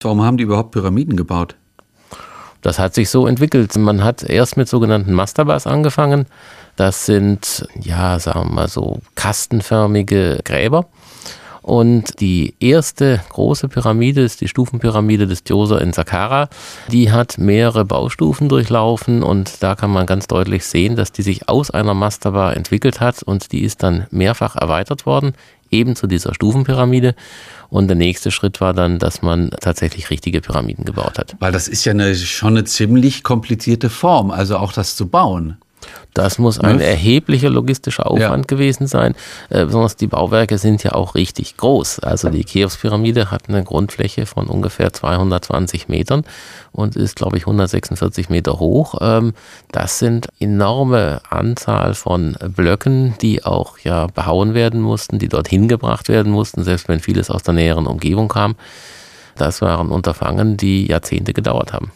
Warum haben die überhaupt Pyramiden gebaut? Das hat sich so entwickelt. Man hat erst mit sogenannten Mastabas angefangen. Das sind, ja, sagen wir mal so, kastenförmige Gräber. Und die erste große Pyramide ist die Stufenpyramide des Djoser in Saqqara. Die hat mehrere Baustufen durchlaufen und da kann man ganz deutlich sehen, dass die sich aus einer Mastaba entwickelt hat und die ist dann mehrfach erweitert worden, eben zu dieser Stufenpyramide. Und der nächste Schritt war dann, dass man tatsächlich richtige Pyramiden gebaut hat. Weil das ist ja eine, schon eine ziemlich komplizierte Form, also auch das zu bauen. Das muss ein erheblicher logistischer Aufwand ja. gewesen sein. Äh, besonders die Bauwerke sind ja auch richtig groß. Also die Cheops-Pyramide hat eine Grundfläche von ungefähr 220 Metern und ist, glaube ich, 146 Meter hoch. Ähm, das sind enorme Anzahl von Blöcken, die auch ja behauen werden mussten, die dorthin gebracht werden mussten, selbst wenn vieles aus der näheren Umgebung kam. Das waren Unterfangen, die Jahrzehnte gedauert haben.